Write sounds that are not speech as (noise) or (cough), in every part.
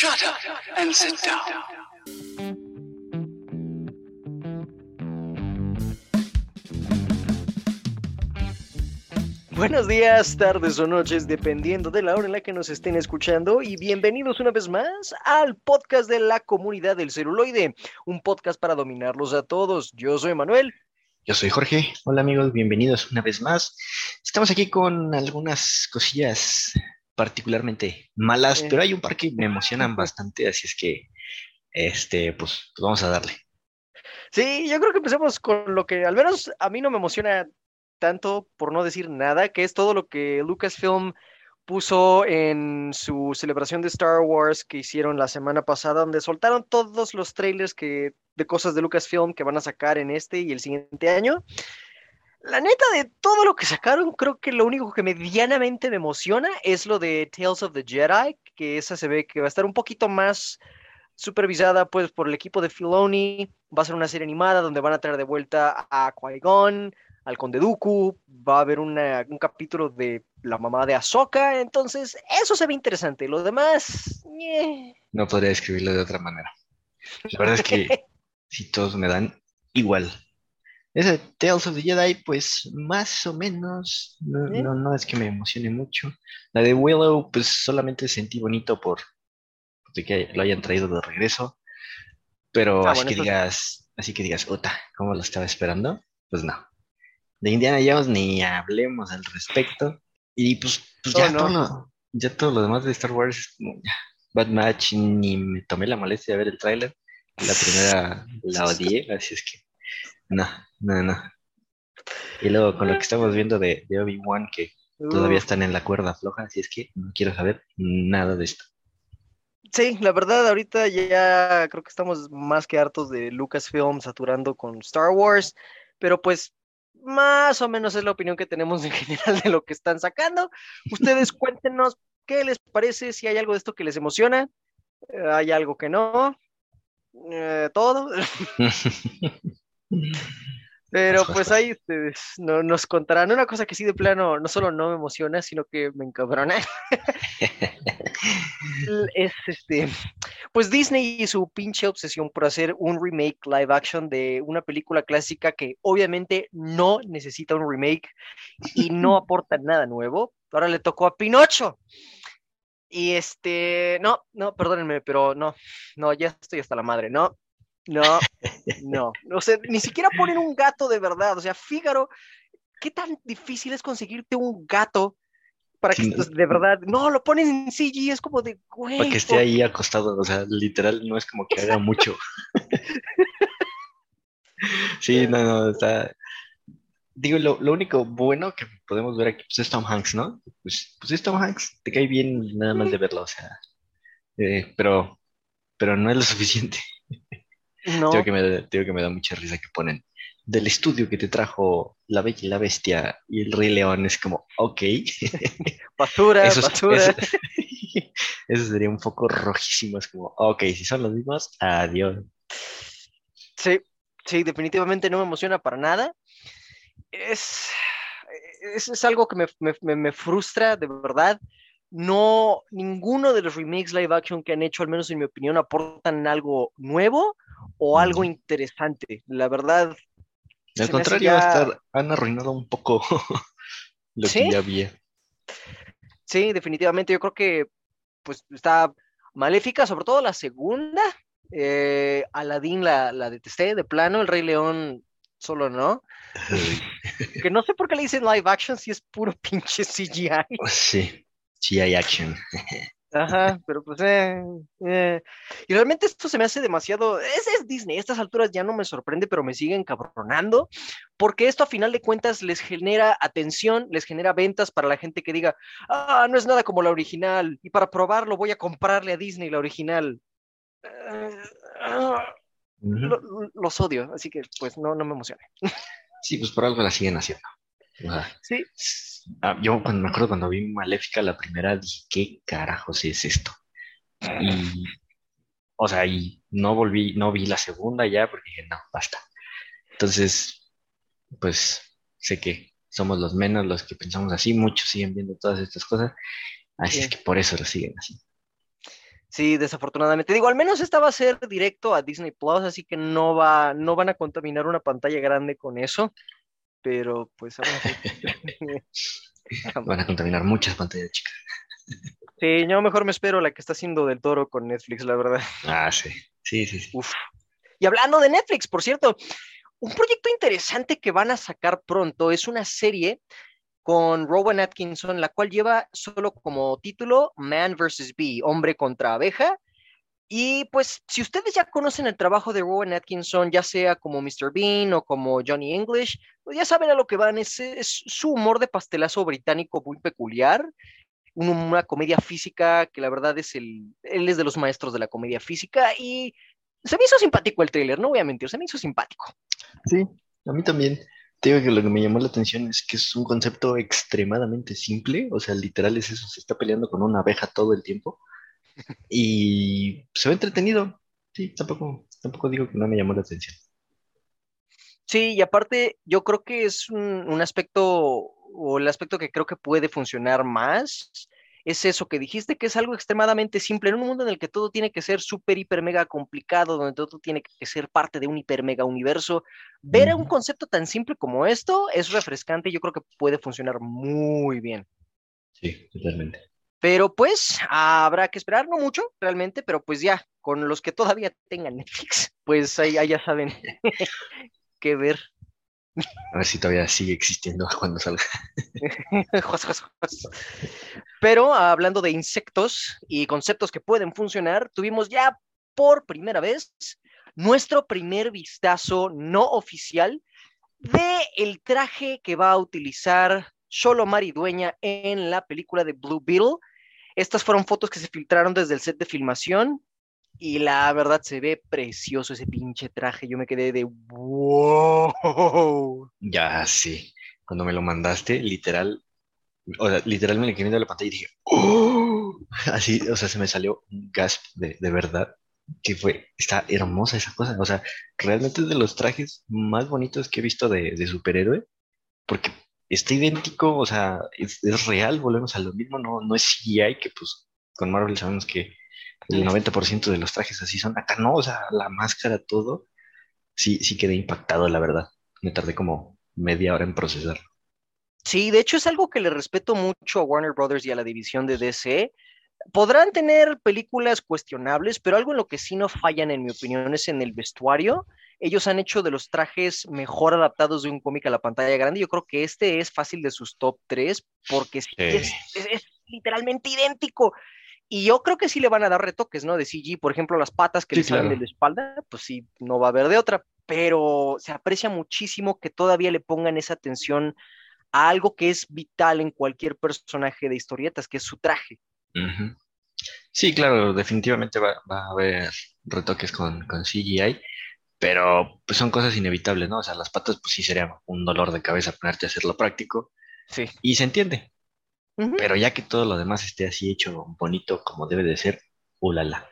Shut up and sit down. Buenos días, tardes o noches, dependiendo de la hora en la que nos estén escuchando, y bienvenidos una vez más al podcast de la comunidad del celuloide, un podcast para dominarlos a todos. Yo soy Manuel. Yo soy Jorge. Hola amigos, bienvenidos una vez más. Estamos aquí con algunas cosillas particularmente malas, pero hay un par que me emocionan bastante, así es que, este, pues, pues vamos a darle. Sí, yo creo que empecemos con lo que al menos a mí no me emociona tanto, por no decir nada, que es todo lo que Lucasfilm puso en su celebración de Star Wars que hicieron la semana pasada, donde soltaron todos los trailers que, de cosas de Lucasfilm que van a sacar en este y el siguiente año. La neta de todo lo que sacaron, creo que lo único que medianamente me emociona es lo de Tales of the Jedi, que esa se ve que va a estar un poquito más supervisada pues por el equipo de Filoni, va a ser una serie animada donde van a traer de vuelta a Qui-Gon, al Conde Dooku, va a haber una- un capítulo de la mamá de Ahsoka, entonces eso se ve interesante, lo demás. No podría describirlo de otra manera. La verdad es que (laughs) si todos me dan igual. Ese Tales of the Jedi, pues más o menos, no, ¿Eh? no, no es que me emocione mucho. La de Willow, pues solamente sentí bonito por de que lo hayan traído de regreso. Pero Ah, así bueno, que digas, así que digas, puta, ¿cómo lo estaba esperando? Pues no. De Indiana Jones ni hablemos al respecto. Y pues, pues Oh, ya, no. todo lo, ya todo lo demás de Star Wars Bad Match, ni me tomé la molestia de ver el tráiler. La primera la odié, así es que no, no, no. Y luego con lo que estamos viendo de, de Obi-Wan, que todavía están en la cuerda floja, así es que no quiero saber nada de esto. Sí, la verdad, ahorita ya creo que estamos más que hartos de Lucasfilm saturando con Star Wars, pero pues más o menos es la opinión que tenemos en (laughs) general de lo que están sacando. Ustedes (laughs) cuéntenos qué les parece, si hay algo de esto que les emociona, eh, hay algo que no, eh, todo, (laughs) pero pues ahí ustedes no, nos contarán una cosa que sí de plano no solo no me emociona, sino que me encabrona. (laughs) es este, pues Disney y su pinche obsesión por hacer un remake live action de una película clásica que obviamente no necesita un remake y no (laughs) aporta nada nuevo. Ahora le tocó a Pinocho. Y este, no, no, perdónenme, pero no, no, ya estoy hasta la madre, no, no, no, o sea, ni siquiera ponen un gato de verdad, o sea, Fígaro, ¿qué tan difícil es conseguirte un gato para que Sí, de verdad, no, lo pones en CG, es como de, güey, Para que esté ¿por ahí acostado, o sea, literal no es como que haga mucho. (laughs) Sí, no, no, está. Digo, lo, lo único bueno que podemos ver aquí pues, es Tom Hanks, ¿no? Pues, pues es Tom Hanks, te cae bien nada más de verlo, o sea. eh, pero, pero no es lo suficiente. No, Digo que me, digo que me da mucha risa que ponen del estudio que te trajo La Bella y la Bestia y el Rey León, es como, ok. (laughs) basura, Eso, es- basura. eso, (laughs) eso sería un poco rojísimo, es como, ok, si son los mismos, adiós. Sí, sí, definitivamente no me emociona para nada. Es, es, es algo que me, me- me- me frustra, de verdad. No, ninguno de los remakes live action que han hecho, al menos en mi opinión, aportan algo nuevo o algo interesante. La verdad, Al contrario, ya- hasta han arruinado un poco (laughs) lo ¿Sí? que ya había. sí, definitivamente yo creo que pues está maléfica, sobre todo la segunda. Eh, Aladdin la, la detesté de plano, El Rey León solo no. Que no sé por qué le dicen live action si es puro (laughs) pinche CGI. Sí, hay action. Ajá, pero pues eh, eh. Y realmente esto se me hace demasiado. Es, es Disney, a estas alturas ya no me sorprende, pero me siguen cabronando, porque esto a final de cuentas les genera atención, les genera ventas para la gente que diga, ah, no es nada como la original, y para probarlo voy a comprarle a Disney la original. Eh, ah, lo- los odio, así que pues no, no me emociona. Sí, pues por algo la siguen haciendo. Sí, ah, yo cuando me acuerdo cuando vi Maléfica la primera dije, ¿qué carajos es esto? Y, o sea, y no volví, no vi la segunda ya porque dije, no, basta. Entonces, pues sé que somos los menos los que pensamos así, muchos siguen viendo todas estas cosas, así Sí. es que por eso lo siguen así. Sí, desafortunadamente. Digo, al menos esta va a ser directo a Disney Plus, así que no va, no van a contaminar una pantalla grande con eso. Pero pues ahora (laughs) (laughs) Van a contaminar muchas pantallas chicas. Sí, yo mejor me espero la que está haciendo del toro con Netflix, la verdad. Ah, sí. Sí, sí, sí. Uf. Y hablando de Netflix, por cierto, un proyecto interesante que van a sacar pronto es una serie con Rowan Atkinson, la cual lleva solo como título Man vs. Bee, hombre contra abeja. Y pues si ustedes ya conocen el trabajo de Rowan Atkinson, ya sea como Mr. Bean o como Johnny English, ya saben a lo que van, es, es su humor de pastelazo británico muy peculiar, una comedia física que la verdad es el, él es de los maestros de la comedia física y se me hizo simpático el trailer, no voy a mentir, se me hizo simpático. Sí, a mí también. Te digo que lo que me llamó la atención es que es un concepto extremadamente simple, o sea, literal es eso, se está peleando con una abeja todo el tiempo (laughs) y se ve entretenido. Sí, tampoco, tampoco digo que no me llamó la atención. Sí, y aparte yo creo que es un, un aspecto, o el aspecto que creo que puede funcionar más, es eso que dijiste, que es algo extremadamente simple, en un mundo en el que todo tiene que ser súper, hiper, mega complicado, donde todo tiene que ser parte de un hiper, mega universo. Ver un concepto tan simple como esto es refrescante y yo creo que puede funcionar muy bien. Sí, totalmente. Pero pues habrá que esperar, no mucho realmente, pero pues ya, con los que todavía tengan Netflix, pues ahí, ahí ya saben (laughs) (laughs) qué ver. A ver si todavía sigue existiendo (laughs) cuando salga. (laughs) Pero hablando de insectos y conceptos que pueden funcionar, tuvimos ya por primera vez nuestro primer vistazo no oficial de el traje que va a utilizar Solo Maridueña en la película de Blue Beetle. Estas fueron fotos que se filtraron desde el set de filmación y la verdad se ve precioso ese pinche traje. Yo me quedé de wow. Ya, sí. Cuando me lo mandaste, literal, o sea, literal me le quedé viendo la pantalla y dije, ¡Oh! (laughs) Así, o sea, se me salió un gasp de, de verdad, que fue, está hermosa esa cosa. O sea, realmente es de los trajes más bonitos que he visto de, de superhéroe, porque está idéntico, o sea, es, es, real, volvemos a lo mismo, no, no es CGI, que pues con Marvel sabemos que el 90% de los trajes así son. Acá no, o sea, la máscara, todo. Sí, sí quedé impactado, la verdad. Me tardé como media hora en procesar. Sí, de hecho es algo que le respeto mucho a Warner Brothers y a la división de DC. Podrán tener películas cuestionables, pero algo en lo que sí no fallan, en mi opinión, es en el vestuario. Ellos han hecho de los trajes mejor adaptados de un cómic a la pantalla grande. Yo creo que este es fácil de sus top 3 porque sí, Es, es, es, literalmente idéntico. Y yo creo que sí le van a dar retoques, ¿no? De CG, por ejemplo, las patas que sí, le salen claro. de la espalda, pues sí, no va a haber de otra, pero se aprecia muchísimo que todavía le pongan esa atención a algo que es vital en cualquier personaje de historietas, que es su traje. Uh -huh. Sí, claro, definitivamente va, va, a haber retoques con, con CGI, pero pues son cosas inevitables, ¿no? O sea, las patas, pues sí sería un dolor de cabeza ponerte a hacerlo práctico. Sí. Y se entiende, pero ya que todo lo demás esté así hecho bonito como debe de ser, ulala.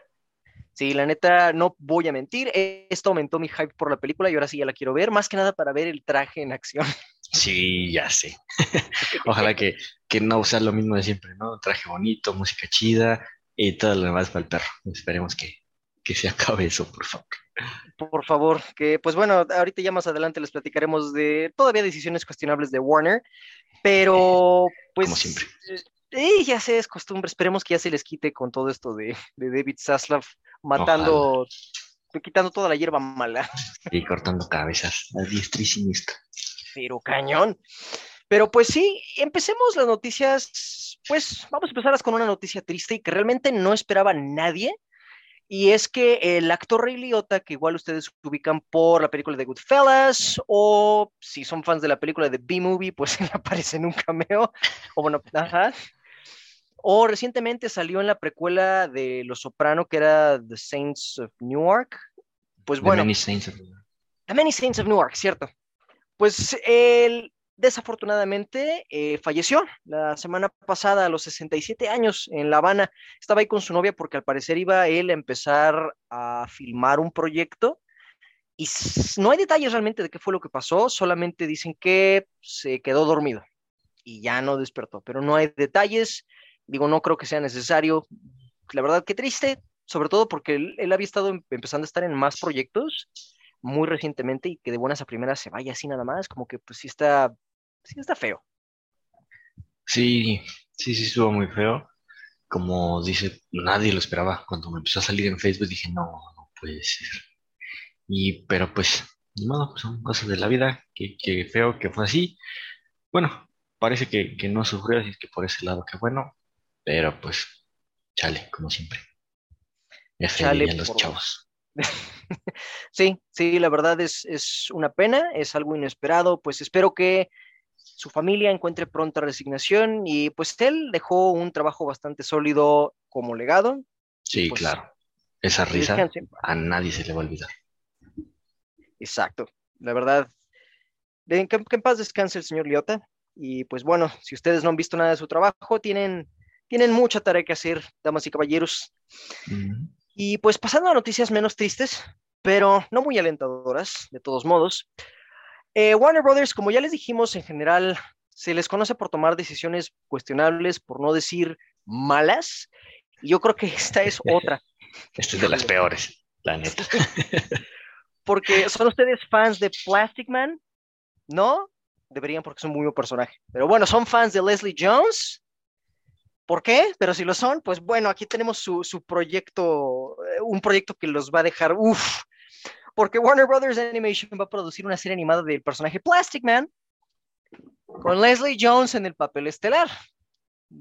Sí, la neta, no voy a mentir, esto aumentó mi hype por la película y ahora sí ya la quiero ver, más que nada para ver el traje en acción. (laughs) Sí, ya sé. (laughs) Ojalá que, que no sea lo mismo de siempre, ¿no? Traje bonito, música chida y todo lo demás para el perro. Esperemos que, que se acabe eso, por favor. Por favor, que pues bueno, ahorita ya más adelante les platicaremos de todavía decisiones cuestionables de Warner, pero (laughs) pues... Como siempre. Eh, ya sé, es costumbre, esperemos que ya se les quite con todo esto de, de David Zaslav matando, Ojalá. quitando toda la hierba mala. (laughs) Y cortando cabezas, a diestra y siniestra. Pero cañón. Pero pues sí, empecemos las noticias, pues vamos a empezar con una noticia triste y que realmente no esperaba nadie, y es que el actor Ray Liotta, que igual ustedes ubican por la película de Goodfellas, o si son fans de la película de B-Movie, pues (laughs) él aparece en un cameo, o bueno, ajá. O recientemente salió en la precuela de Los Soprano, que era The Saints of Newark. Pues bueno. The Many Saints of Newark. The Many Saints of Newark, cierto. Pues él desafortunadamente eh, falleció la semana pasada a los 67 años en La Habana. Estaba ahí con su novia porque al parecer iba él a empezar a filmar un proyecto y no hay detalles realmente de qué fue lo que pasó, solamente dicen que se quedó dormido y ya no despertó, pero no hay detalles. Digo, no creo que sea necesario. la verdad, qué triste, sobre todo porque él, él había estado em- empezando a estar en más proyectos muy recientemente y que de buenas a primeras se vaya así nada más, como que pues sí está, sí está feo. Sí, sí, sí, estuvo muy feo. Como dice, nadie lo esperaba. Cuando me empezó a salir en Facebook dije, no, no puede ser. Y, pero pues, ni modo, pues son cosas de la vida. Qué, qué feo que fue así. Bueno, parece que, que no sufrió, así que por ese lado, qué bueno. Pero pues, chale, como siempre. F Chale los por- chavos. (laughs) Sí, sí, la verdad es, es una pena, es algo inesperado, pues espero que su familia encuentre pronta resignación y pues él dejó un trabajo bastante sólido como legado. Sí, pues, claro. Esa risa descanse a nadie se le va a olvidar. Exacto, la verdad. que, que en paz descanse el señor Liotta. Y pues bueno, si ustedes no han visto nada de su trabajo, tienen, tienen mucha tarea que hacer, damas y caballeros. Y pues pasando a noticias menos tristes, pero no muy alentadoras, de todos modos. Eh, Warner Brothers, como ya les dijimos, en general se les conoce por tomar decisiones cuestionables, por no decir malas. Y yo creo que esta es (laughs) otra, Este es de las peores, la neta. porque son ustedes fans de Plastic Man, ¿no? Deberían porque son muy buen personaje. Pero bueno, son fans de Leslie Jones. ¿Por qué? Pero si lo son, pues bueno, aquí tenemos su, su proyecto, eh, un proyecto que los va a dejar, uff, porque Warner Brothers Animation va a producir una serie animada del personaje Plastic Man con Leslie Jones en el papel estelar.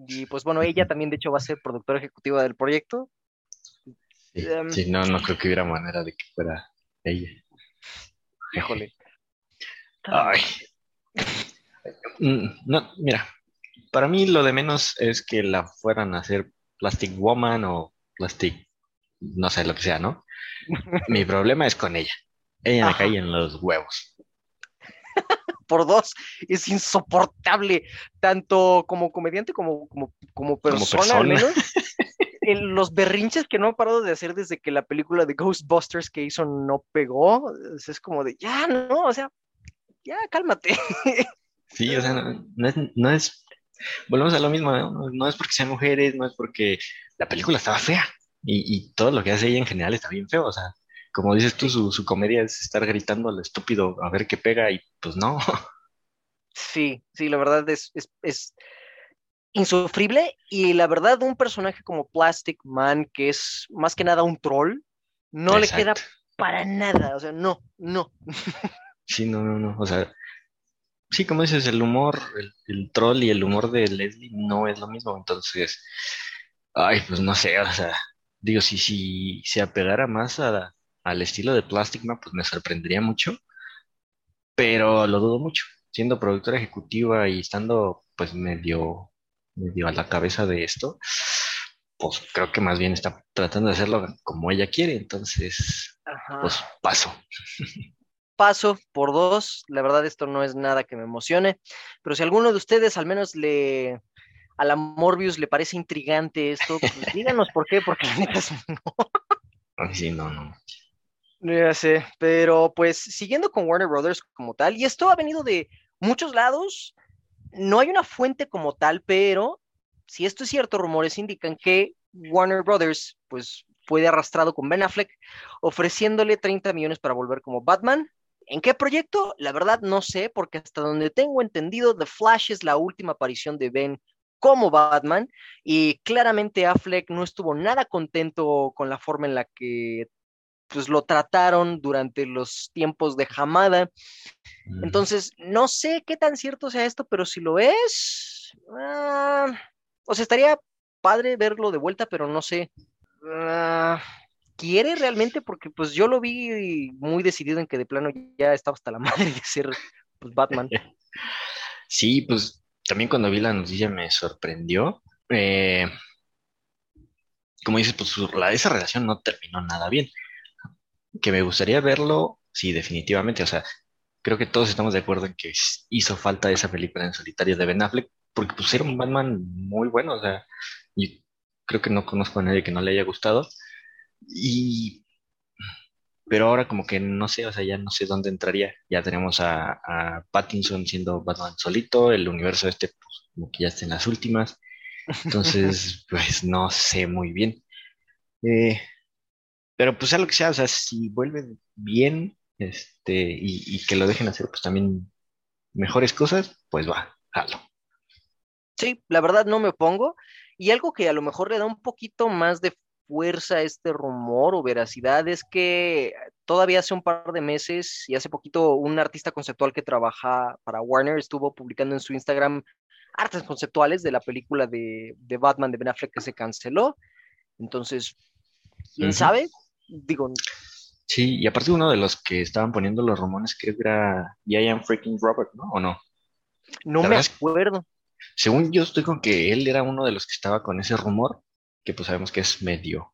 Y pues bueno, ella también de hecho va a ser productora ejecutiva del proyecto. Sí, Em. sí, no, no creo que hubiera manera de que fuera ella. Híjole. Ay. Mm, No, mira, para mí lo de menos es que la fueran a hacer Plastic Woman o Plastic, no sé lo que sea, ¿no? Mi problema es con ella. Ella me cae en los huevos. (laughs) por dos es insoportable, tanto como comediante como, como, como persona, al persona. menos. (laughs) En los berrinches que no ha parado de hacer desde que la película de Ghostbusters que hizo no pegó, es como de, ya, no, o sea, ya, cálmate. (laughs) Sí, o sea, no, no es, no es, volvemos a lo mismo. No, no es porque sean mujeres, no es porque la película estaba fea y, y todo lo que hace ella en general está bien feo, o sea, como dices tú, su, su comedia es estar gritando al estúpido a ver qué pega y pues no. (laughs) Sí, sí, la verdad es, es, es insufrible y la verdad un personaje como Plastic Man, que es más que nada un troll, no le queda para nada, o sea, no, no. (laughs) Sí, no, no, no. O sea, sí, como dices, el humor, el, el troll y el humor de Leslie no es lo mismo. Entonces, ay, pues no sé, o sea, digo, si, si se apegara más a, al estilo de Plastic Man, pues me sorprendería mucho, pero lo dudo mucho. Siendo productora ejecutiva y estando, pues, medio, medio a la cabeza de esto, pues creo que más bien está tratando de hacerlo como ella quiere. Entonces, Ajá. pues paso. (laughs) paso por dos. La verdad, esto no es nada que me emocione. Pero si alguno de ustedes al menos le a la Morbius le parece intrigante esto, pues díganos por qué, porque la neta es- Ay, sí, no, no. Ya sé, pero pues siguiendo con Warner Brothers como tal, y esto ha venido de muchos lados, no hay una fuente como tal, pero si esto es cierto, rumores indican que Warner Brothers pues fue arrastrado con Ben Affleck ofreciéndole 30 millones para volver como Batman. ¿En qué proyecto? La verdad no sé, porque hasta donde tengo entendido, The Flash es la última aparición de Ben como Batman y claramente Affleck no estuvo nada contento con la forma en la que pues lo trataron durante los tiempos de Hamada. Mm. Entonces, no sé qué tan cierto sea esto, pero si lo es, ah, o sea, estaría padre verlo de vuelta, pero no sé. ah, ¿Quiere realmente? Porque pues yo lo vi muy decidido en que de plano ya estaba hasta la (laughs) madre de ser pues, Batman. (laughs) Sí, pues también cuando vi la noticia me sorprendió. Eh, como dices, pues la- esa relación no terminó nada bien. Que me gustaría verlo, sí, definitivamente. O sea, creo que todos estamos de acuerdo en que hizo falta esa película en solitario de Ben Affleck, porque pues era un Batman muy bueno. O sea, y creo que no conozco a nadie que no le haya gustado. Y pero ahora como que no sé, o sea, ya no sé dónde entraría. Ya tenemos a, a Pattinson siendo Batman solito, el universo este, pues como que ya está en las últimas. Entonces, (laughs) pues no sé muy bien. Eh, pero pues sea lo que sea, o sea, si vuelve bien, este, y, y que lo dejen hacer, pues también mejores cosas, pues va, jalo. Sí, la verdad no me opongo. Y algo que a lo mejor le da un poquito más de fuerza este rumor o veracidad es que todavía hace un par de meses y hace poquito un artista conceptual que trabaja para Warner estuvo publicando en su Instagram artes conceptuales de la película de, de Batman de Ben Affleck que se canceló. Entonces, ¿quién sabe? Digo, Sí, y aparte uno de los que estaban poniendo los rumores creo que era Ian freaking Robert, ¿no? ¿O no? no me acuerdo. Según yo estoy con que él era uno de los que estaba con ese rumor, que pues sabemos que es medio,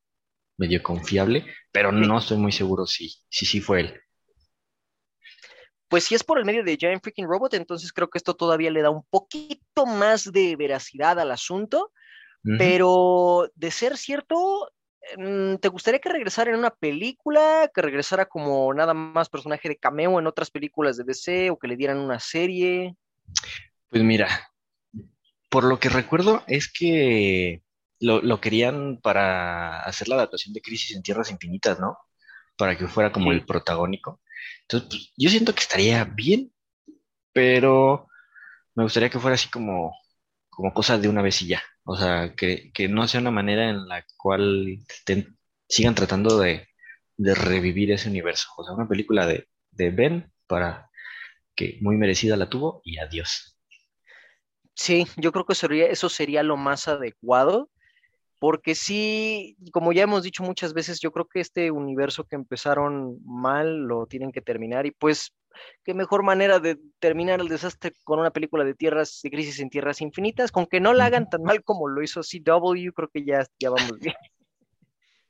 medio confiable, pero no estoy muy seguro si, si sí fue él. Pues si es por el medio de Giant Freaking Robot, entonces creo que esto todavía le da un poquito más de veracidad al asunto. Pero de ser cierto, mm, ¿te gustaría que regresara en una película, que regresara como nada más personaje de cameo en otras películas de DC o que le dieran una serie? Pues mira, por lo que recuerdo es que lo, lo querían para hacer la adaptación de Crisis en Tierras Infinitas, ¿no? Para que fuera como Sí. el protagónico. Entonces, pues, yo siento que estaría bien, pero me gustaría que fuera así como, como cosa de una vez y ya. O sea, que, que no sea una manera en la cual estén- sigan tratando de, de revivir ese universo. O sea, una película de, de Ben para que muy merecida la tuvo y adiós. Sí, yo creo que sería, eso sería lo más adecuado, porque sí, como ya hemos dicho muchas veces, yo creo que este universo que empezaron mal lo tienen que terminar y pues qué mejor manera de terminar el desastre con una película de tierras, de crisis en tierras infinitas, con que no la hagan tan mal como lo hizo CW, creo que ya, ya vamos bien. (laughs)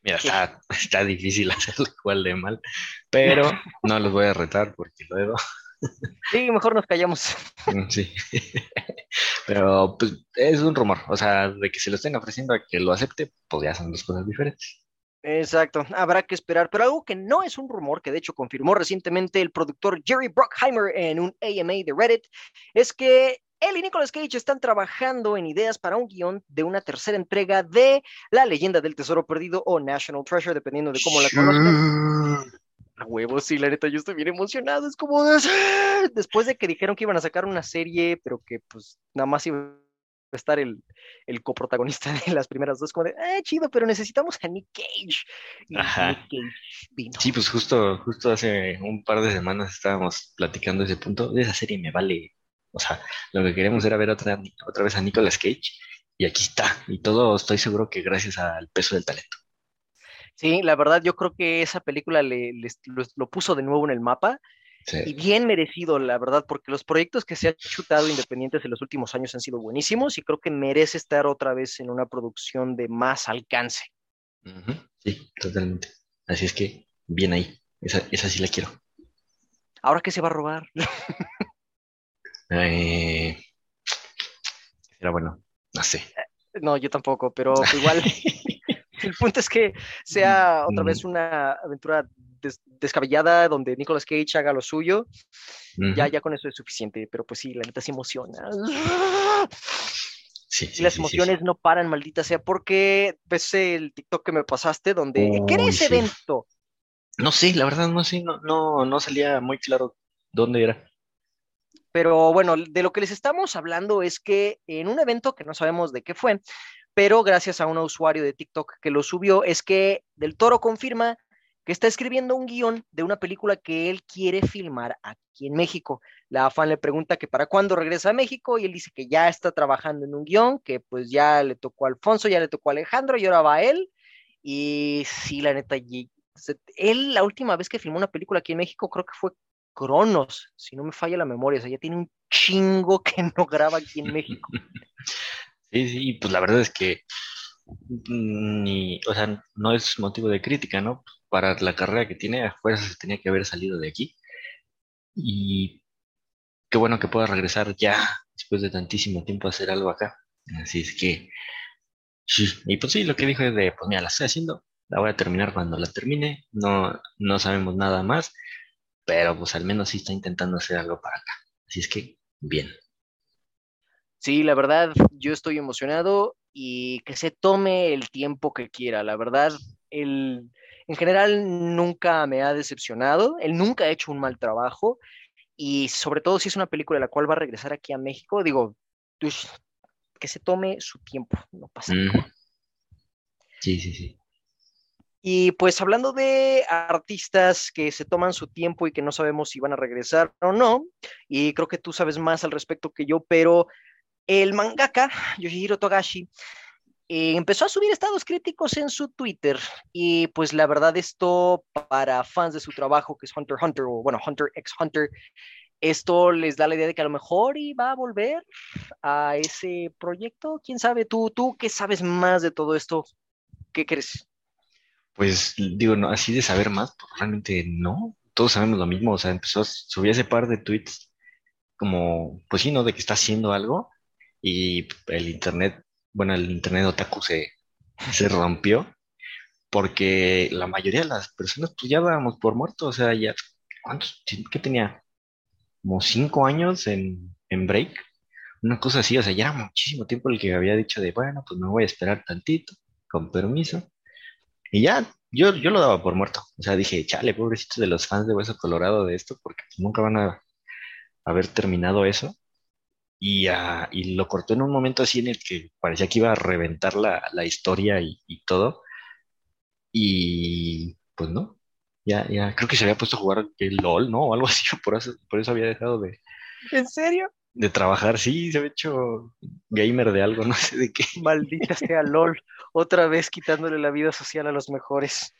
Mira, está, está difícil (laughs) hacerlo igual de mal, pero no los voy a retar porque luego, Sí, mejor nos callamos. mm, sí. (laughs) Pero pues es un rumor, o sea, de que se lo estén ofreciendo a que lo acepte, pues ya son dos cosas diferentes. Exacto, habrá que esperar. Pero algo que no es un rumor, que de hecho confirmó recientemente el productor Jerry Bruckheimer en un AMA de Reddit, es que él y Nicolas Cage están trabajando en ideas para un guion de una tercera entrega de La leyenda del tesoro perdido o National Treasure, dependiendo de cómo la conozcan. A huevos, sí, la neta, yo estoy bien emocionado. Es como de- después de que dijeron que iban a sacar una serie, pero que pues nada más iba a estar el, el coprotagonista (laughs) de las primeras dos, como de, ah, chido, pero necesitamos a Nick Cage. Y Ajá. Nick Cage vino. Sí, pues justo, justo hace un par de semanas estábamos platicando ese punto. De esa serie me vale. O sea, lo que queremos era ver otra, otra vez a Nicolas Cage y aquí está. Y todo estoy seguro que gracias al peso del talento. Sí, la verdad, yo creo que esa película le, les- lo, lo puso de nuevo en el mapa y Sí. bien merecido, la verdad, porque los proyectos que se ha chutado independientes en los últimos años han sido buenísimos y creo que merece estar otra vez en una producción de más alcance. Sí, totalmente. Así es que, bien ahí. Esa, esa sí la quiero. Ahora que se va a robar. (laughs) Eh, era bueno, no sé. No, yo tampoco, pero (laughs) igual el punto es que sea otra vez una aventura des- descabellada donde Nicolas Cage haga lo suyo. Ya, ya con eso es suficiente, pero pues sí, la neta se emociona. Sí, Y sí, las sí, sí, emociones sí. no paran, maldita sea, porque ves el TikTok que me pasaste donde, ¿qué era ese evento? No sé, la verdad no sé, no, no, no salía muy claro dónde era. Pero bueno, de lo que les estamos hablando es que en un evento que no sabemos de qué fue, pero gracias a un usuario de TikTok que lo subió, es que Del Toro confirma que está escribiendo un guion de una película que él quiere filmar aquí en México. La fan le pregunta que para cuándo regresa a México y él dice que ya está trabajando en un guion, que pues ya le tocó a Alfonso, ya le tocó a Alejandro y ahora va a él. Y sí, la neta, él la última vez que filmó una película aquí en México creo que fue Cronos, si no me falla la memoria, o sea, ya tiene un chingo (laughs) que no graba aquí en México. (laughs) Sí, sí, pues la verdad es que mm, ni, o sea, no es motivo de crítica, ¿no? Para la carrera que tiene, a fuerzas se tenía que haber salido de aquí. Y qué bueno que pueda regresar ya después de tantísimo tiempo a hacer algo acá. Así es que. (laughs) Y pues sí, lo que dijo es de, pues mira, la estoy haciendo, la voy a terminar cuando la termine, no, no sabemos nada más, pero pues al menos sí está intentando hacer algo para acá. Así es que, bien. Sí, la verdad, yo estoy emocionado y que se tome el tiempo que quiera. La verdad, Él, en general, nunca me ha decepcionado. Él nunca ha hecho un mal trabajo. Y sobre todo si es una película la cual va a regresar aquí a México, digo, pues, que se tome su tiempo, no pasa nada. Sí, sí, sí. Y pues hablando de artistas que se toman su tiempo y que no sabemos si van a regresar o no, y creo que tú sabes más al respecto que yo, pero el mangaka Yoshihiro Togashi eh, empezó a subir estados críticos en su Twitter y pues la verdad esto para fans de su trabajo que es Hunter Hunter o bueno Hunter x Hunter, esto les da la idea de que a lo mejor iba a volver a ese proyecto, quién sabe, tú, tú qué sabes más de todo esto, ¿qué crees? Pues digo, no, así de saber más, pues realmente no. Todos sabemos lo mismo. O sea, empezó, a subir ese par de tweets como, pues sí, ¿no? De que está haciendo algo y el internet, bueno, el internet otaku se, se rompió porque la mayoría de las personas pues ya dábamos por muerto. O sea, ya, ¿cuántos? ¿Qué tenía? Como cinco años en, en break. Una cosa así, o sea, ya era muchísimo tiempo el que había dicho de, bueno, pues me voy a esperar tantito, con permiso. Y ya, yo, yo lo daba por muerto. O sea, dije, chale, pobrecitos de los fans de Hueso Colorado de esto, porque nunca van a haber terminado eso. Y, ah, y lo cortó en un momento así en el que parecía que iba a reventar la, la historia y, y todo. Y pues no, ya, ya, creo que se había puesto a jugar el LOL, ¿no? O algo (laughs) así, por eso, por eso había dejado de, ¿En serio? de trabajar. Sí, se había hecho gamer de algo, (laughs) no sé de qué. Maldita sea LOL, otra vez quitándole la vida social a los mejores.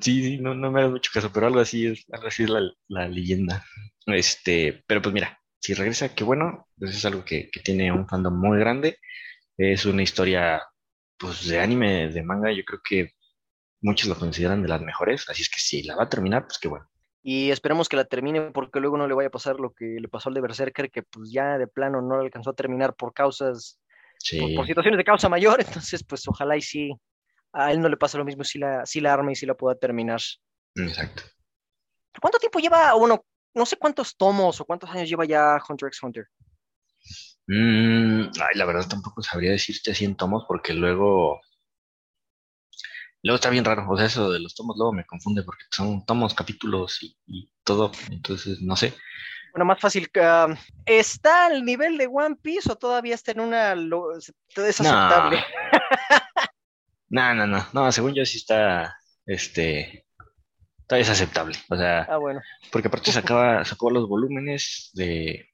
Sí, sí, no, no me hagas mucho caso, pero algo así es, algo así es la, la leyenda. Este, pero pues mira, si regresa, qué bueno, pues es algo que, que tiene un fandom muy grande. Es una historia, pues, de anime, de manga, yo creo que muchos lo consideran de las mejores, así es que si la va a terminar, pues qué bueno. Y esperemos que la termine porque luego no le vaya a pasar lo que le pasó al de Berserker, que pues ya de plano no le alcanzó a terminar por causas, por, por situaciones de causa mayor, (laughs) entonces pues ojalá y sí, a él no le pase lo mismo si la, si la arma y si la pueda terminar. exacto. ¿Cuánto tiempo lleva, o bueno, no sé cuántos tomos o cuántos años lleva ya Hunter x Hunter? Mm, ay, la verdad tampoco sabría decirte así en tomos porque luego, luego está bien raro. O sea, eso de los tomos luego me confunde porque son tomos, capítulos y, y todo. Entonces, no sé. Bueno, más fácil. ah, ¿Está al nivel de One Piece o todavía está en una... es No, aceptable? (laughs) no, no, no, no, según yo sí está, este, es aceptable. O sea, Ah, bueno. porque aparte sacaba, sacó los volúmenes de,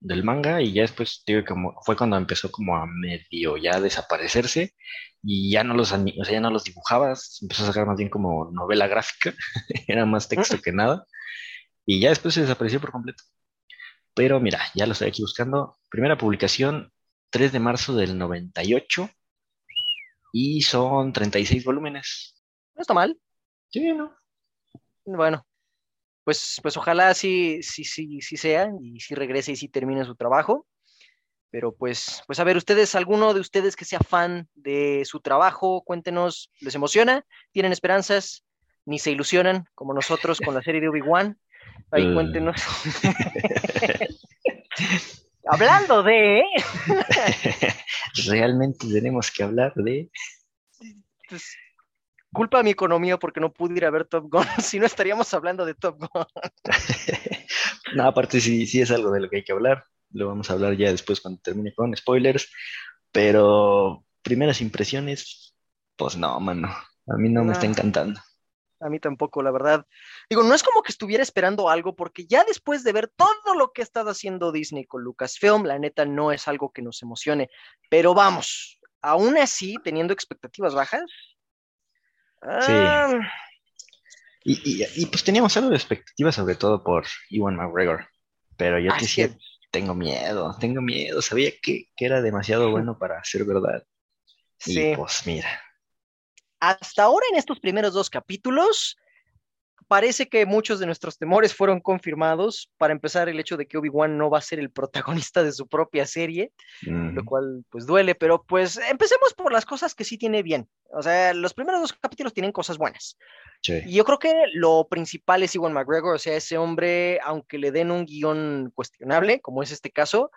del manga y ya después, digo, como, fue cuando empezó como a medio ya desaparecerse y ya no los, o sea, ya no los dibujabas, empezó a sacar más bien como novela gráfica, (laughs) era más texto que nada y ya después se desapareció por completo. Pero mira, ya lo estoy aquí buscando. Primera publicación, 3 de marzo del 98 y son 36 volúmenes. No está mal. Sí, ¿no? Bueno, pues, pues ojalá sí, sí, sí, sí sea y sí regrese y sí termine su trabajo. Pero pues, pues a ver, ustedes, alguno de ustedes que sea fan de su trabajo, cuéntenos, ¿les emociona? ¿Tienen esperanzas? ¿Ni se ilusionan como nosotros con la serie de Obi-Wan? Ahí Eh. cuéntenos. (laughs) Hablando de, (laughs) Realmente tenemos que hablar de... pues, culpa a mi economía porque no pude ir a ver Top Gun, (laughs) si no estaríamos hablando de Top Gun. (laughs) No, aparte sí, sí es algo de lo que hay que hablar. Lo vamos a hablar ya después cuando termine con spoilers. Pero primeras impresiones, pues no, mano. A mí no me está No. encantando. A mí tampoco, la verdad. Digo, no es como que estuviera esperando algo, porque ya después de ver todo lo que ha estado haciendo Disney con Lucasfilm, la neta no es algo que nos emocione. Pero vamos, aún así, teniendo expectativas bajas. Ah, Y, y, y, pues teníamos algo de expectativa, sobre todo por Ewan McGregor. Pero yo te decía, tengo miedo, tengo miedo. Sabía que, que era demasiado bueno para ser verdad. Y sí. pues mira, Hasta ahora en estos primeros dos capítulos, parece que muchos de nuestros temores fueron confirmados. Para empezar, el hecho de que Obi-Wan no va a ser el protagonista de su propia serie. mm, lo cual pues duele, pero pues empecemos por las cosas que sí tiene bien. O sea, los primeros dos capítulos tienen cosas buenas. sí. Y yo creo que lo principal es Iwan McGregor, o sea, ese hombre, aunque le den un guion cuestionable, como es este caso,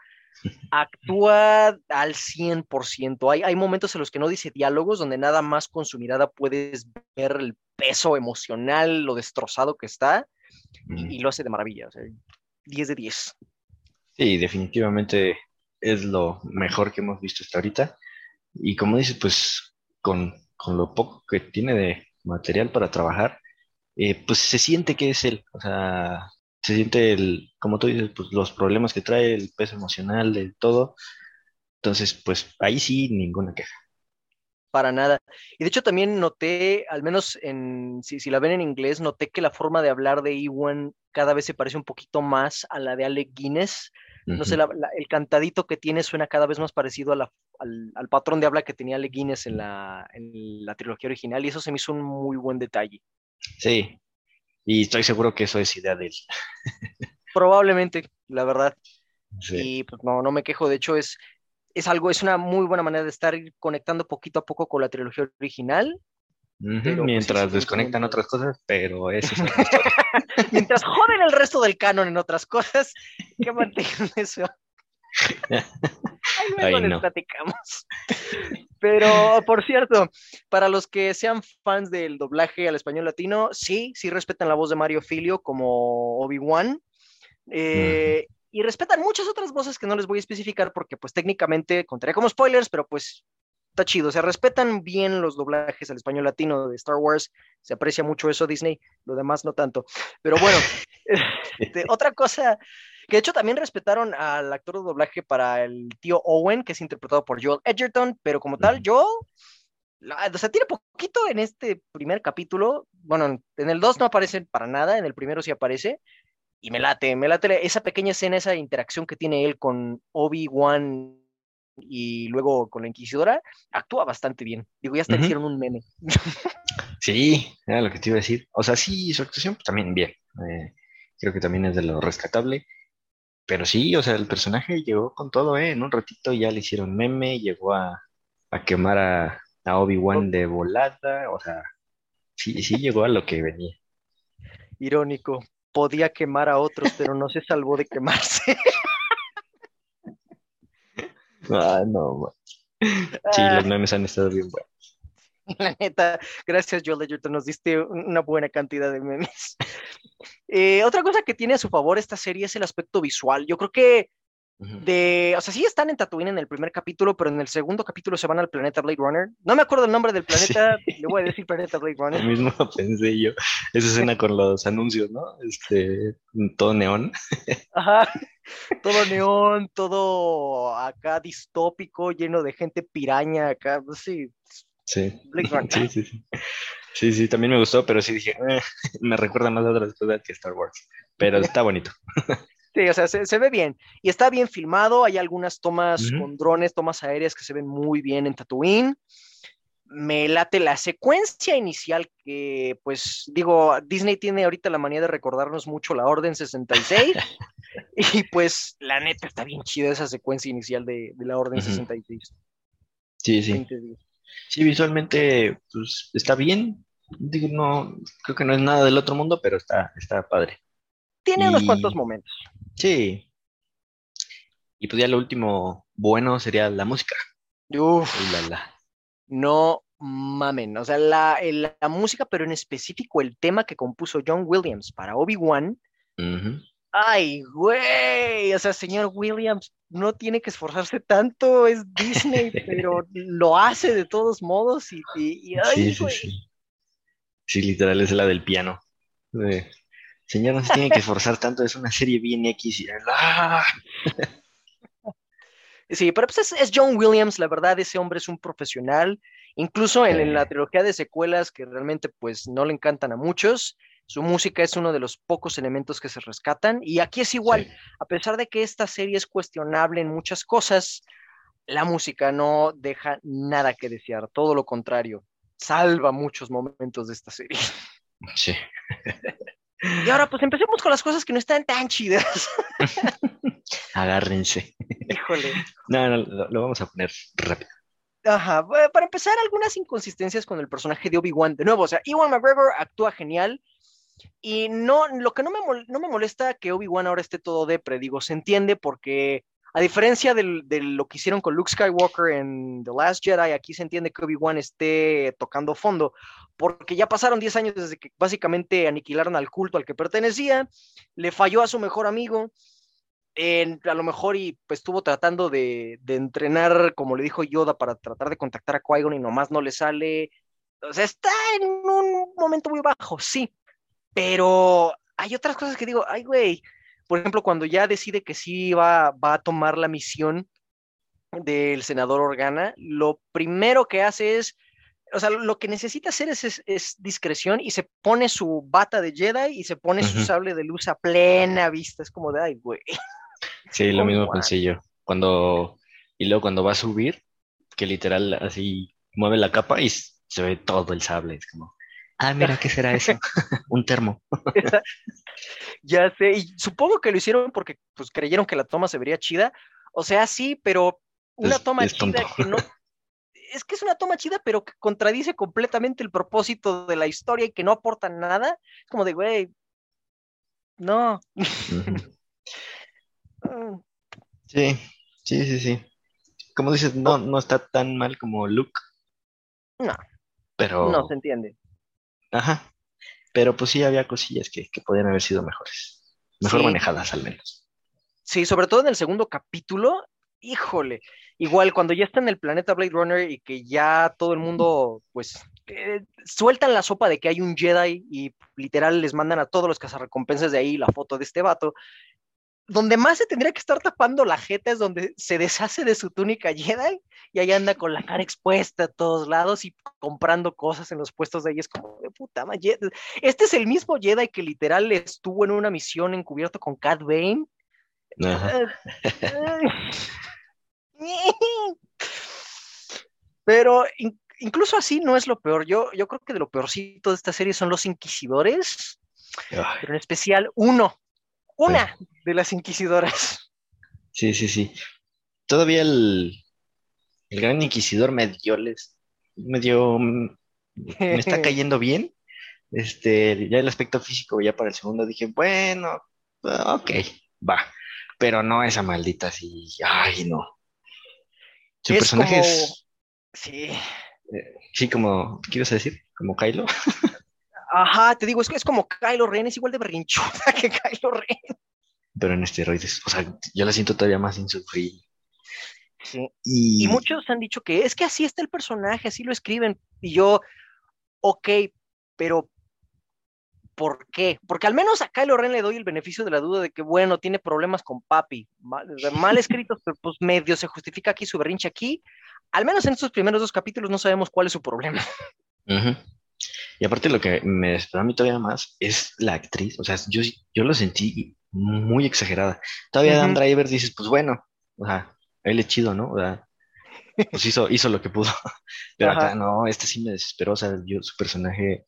actúa al 100%. Hay, hay momentos en los que no dice diálogos, donde nada más con su mirada puedes ver el peso emocional, lo destrozado que está, y, y lo hace de maravilla. O sea, 10 de 10. Sí, definitivamente es lo mejor que hemos visto hasta ahorita. Y como dices, pues con, con lo poco que tiene de material para trabajar, eh, pues se siente que es él. O sea, se siente el, como tú dices, pues los problemas que trae, el peso emocional, de todo. Entonces, pues ahí sí, ninguna queja. Para nada. Y de hecho también noté, al menos en, si, si la ven en inglés, noté que la forma de hablar de Ewan cada vez se parece un poquito más a la de Alec Guinness. No sé, Ujú. la- la- el cantadito que tiene suena cada vez más parecido a la- al, al patrón de habla que tenía Alec Guinness en la, en la trilogía original y eso se me hizo un muy buen detalle. Sí, y estoy seguro que eso es idea de él. (laughs) Probablemente, la verdad. Sí. Y pues no, no me quejo, de hecho es, es algo, es una muy buena manera de estar conectando poquito a poco con la trilogía original, pero, pues, Mientras desconectan otras cosas, pero eso es (laughs) (laughs) mientras joden el resto del canon en otras cosas, que mantengan eso. Ahí luego Ay, les no. platicamos. (laughs) Pero, por cierto, para los que sean fans del doblaje al español latino, sí, sí respetan la voz de Mario Filio como Obi-Wan. eh, Y respetan muchas otras voces que no les voy a especificar porque, pues, técnicamente contaría como spoilers, pero pues está chido. O sea, respetan bien los doblajes al español latino de Star Wars. Se aprecia mucho eso, Disney. Lo demás no tanto. Pero bueno, (laughs) este, otra cosa que de hecho también respetaron al actor de doblaje para el tío Owen, que es interpretado por Joel Edgerton, pero como tal. Joel, la- o sea, tiene poquito en este primer capítulo. Bueno, en- el 2 no aparece para nada, en el primero sí aparece. Y me late, me late esa pequeña escena, esa interacción que tiene él con Obi-Wan y luego con la Inquisidora, actúa bastante bien. Digo, ya hasta le Ujú. hicieron un meme. (laughs) Sí, era lo que te iba a decir. O sea, sí, su actuación pues, también bien. Eh, creo que también es de lo rescatable. Pero sí, o sea, el personaje llegó con todo, ¿eh? En un ratito ya le hicieron meme, llegó a, a quemar a, a Obi-Wan de volada. O sea, sí, sí llegó a lo que venía. Irónico. Podía quemar a otros, pero no se salvó de quemarse. (laughs) Ah, no, man. Sí, Ah. los memes han estado bien buenos. (laughs) La neta, gracias Joel Edgerton, nos diste una buena cantidad de memes. (laughs) Eh, otra cosa que tiene a su favor esta serie es el aspecto visual. Yo creo que de, o sea, sí están en Tatooine en el primer capítulo, pero en el segundo capítulo se van al planeta Blade Runner. No me acuerdo el nombre del (laughs) planeta, le voy a decir planeta Blade Lo Runner. mismo pensé yo. Esa escena con los anuncios, ¿no? Este, todo neón. Ajá. Todo neón, todo acá distópico, lleno de gente piraña acá, sí, Sí. (laughs) Sí, sí, sí. Sí, sí, también me gustó, pero sí dije, "Eh", (laughs) me recuerda más a otras cosas que Star Wars. Pero está bonito. (laughs) Sí, o sea, se, se ve bien. Y está bien filmado. Hay algunas tomas con drones, tomas aéreas que se ven muy bien en Tatooine. Me late la secuencia inicial que, pues, digo, Disney tiene ahorita la manía de recordarnos mucho la Orden 66. y pues, la neta, está bien chida esa secuencia inicial de, de la Orden Ujú. 66. Sí, sí. 20 días. Sí, visualmente, pues está bien. Digo, no, creo que no es nada del otro mundo, pero está, está padre. Tiene unos cuantos momentos. Sí. Y pues ya lo último bueno sería la música. Uf, Uy, la, la. no mamen. O sea, la, la música, pero en específico el tema que compuso John Williams para Obi-Wan. Ujú. Ay, güey, o sea, señor Williams no tiene que esforzarse tanto, es Disney, (laughs) pero lo hace de todos modos y, y- y, ay, Sí, sí, güey. sí. Sí, literal es la del piano. Señor, no se tiene que esforzar tanto, es una serie bien X y ¡ah! (laughs) Sí, pero pues es, es John Williams, la verdad, ese hombre es un profesional, incluso en, en la Sí. trilogía de secuelas que realmente pues no le encantan a muchos, su música es uno de los pocos elementos que se rescatan y aquí es igual, Sí. a pesar de que esta serie es cuestionable en muchas cosas, la música no deja nada que desear, todo lo contrario, salva muchos momentos de esta serie. Sí. Y ahora pues empecemos con las cosas que no están tan chidas. (laughs) Agárrense. Híjole. No, no, lo, lo vamos a poner rápido. Ajá, para empezar, algunas inconsistencias con el personaje de Obi-Wan. De nuevo, o sea, Ewan McGregor actúa genial. Y no, lo que no me, mol- no me molesta que Obi-Wan ahora esté todo depre, digo, se entiende porque A diferencia del- de lo que hicieron con Luke Skywalker en The Last Jedi, aquí se entiende que Obi-Wan esté tocando fondo, porque ya pasaron 10 años desde que básicamente aniquilaron al culto al que pertenecía, le falló a su mejor amigo, en- a lo mejor y pues estuvo tratando de, de entrenar, como le dijo Yoda, para tratar de contactar a Qui-Gon y nomás no le sale. O sea, está en un momento muy bajo, sí, pero hay otras cosas que digo, ay, güey, por ejemplo, cuando ya decide que sí va, va a tomar la misión del senador Organa, lo primero que hace es, o sea, lo que necesita hacer es, es- es discreción y se pone su bata de Jedi y se pone su sable de luz a plena vista. Es como de, ay, güey. (laughs) Sí, lo mismo pensé yo. Cuando, y luego cuando va a subir, que literal así mueve la capa y se ve todo el sable. Es como, ah, mira, ¿qué será eso? (laughs) Un termo. (laughs) Ya sé, y supongo que lo hicieron porque pues creyeron que la toma se vería chida. O sea, sí, pero una Es- toma es chida tonto. que no. (laughs) Es que es una toma chida, pero que contradice completamente el propósito de la historia y que no aporta nada. Es como de, güey, no. Sí, sí, sí, sí. Como dices, no, no está tan mal como Luke. No. Pero, No se entiende. Ajá. Pero pues sí había cosillas que, que podían haber sido mejores. Mejor Sí. manejadas al menos. Sí, sobre todo en el segundo capítulo, híjole, igual cuando ya está en el planeta Blade Runner y que ya todo el mundo, pues, eh, sueltan la sopa de que hay un Jedi y literal les mandan a todos los cazarrecompensas de ahí la foto de este vato. Donde más se tendría que estar tapando la jeta es donde se deshace de su túnica Jedi y ahí anda con la cara expuesta a todos lados y comprando cosas en los puestos de ahí. Es como de puta madre. Este es el mismo Jedi que literal estuvo en una misión encubierto con Cat Bane. Pero in- incluso así no es lo peor. Yo, yo creo que de lo peorcito de esta serie son los inquisidores, Ay, pero en especial uno, una de las inquisidoras. Sí, sí, sí. Todavía el, el gran inquisidor medio les, medio me está (laughs) cayendo bien. Este, ya el aspecto físico, ya para el segundo dije, bueno, ok, va. Pero no esa maldita así, ay, no. Su Es personaje como- es, Sí. sí, como, ¿qué ibas a decir? Como Kylo. (laughs) Ajá, te digo, es, que es como Kylo Ren, es igual de berrinchuda (laughs) que Kylo Ren. pero en esteroides. O sea, yo la siento todavía más insufrible. Sí. Y, Y muchos han dicho que es que así está el personaje, así lo escriben. Y yo, ok, pero ¿por qué? Porque al menos a Kylo Ren le doy el beneficio de la duda de que, bueno, tiene problemas con papi, mal, mal escritos, (laughs) pero pues medio se justifica aquí su berrinche aquí. Al menos en estos primeros dos capítulos no sabemos cuál es su problema. Ujú. Y aparte lo que me desesperó a mí todavía más es la actriz. O sea, yo, yo lo sentí muy exagerada. Todavía Dan. Driver dices, pues bueno, o sea, él es chido, ¿no? O sea, pues hizo, hizo lo que pudo. (laughs) Pero Ajá. acá no, este sí me desesperó. O sea, yo su personaje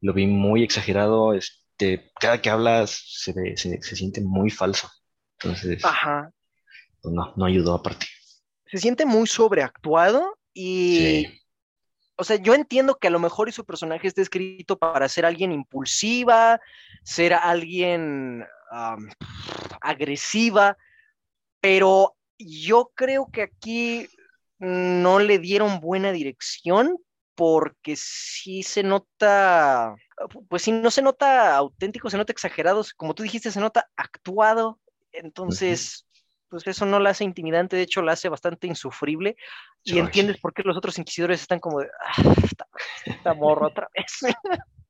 lo vi muy exagerado. Este, cada que hablas se ve, se, se siente muy falso. Entonces, Ajá. pues no, no ayudó aparte. Se siente muy sobreactuado y, Sí. O sea, yo entiendo que a lo mejor y su personaje está escrito para ser alguien impulsiva, ser alguien agresiva, pero yo creo que aquí no le dieron buena dirección porque sí se nota, pues sí, no se nota auténtico, se nota exagerado, como tú dijiste, se nota actuado, entonces, pues eso no la hace intimidante, de hecho la hace bastante insufrible y entiendes por qué los otros inquisidores están como de, ah, esta, esta morra otra vez. (laughs)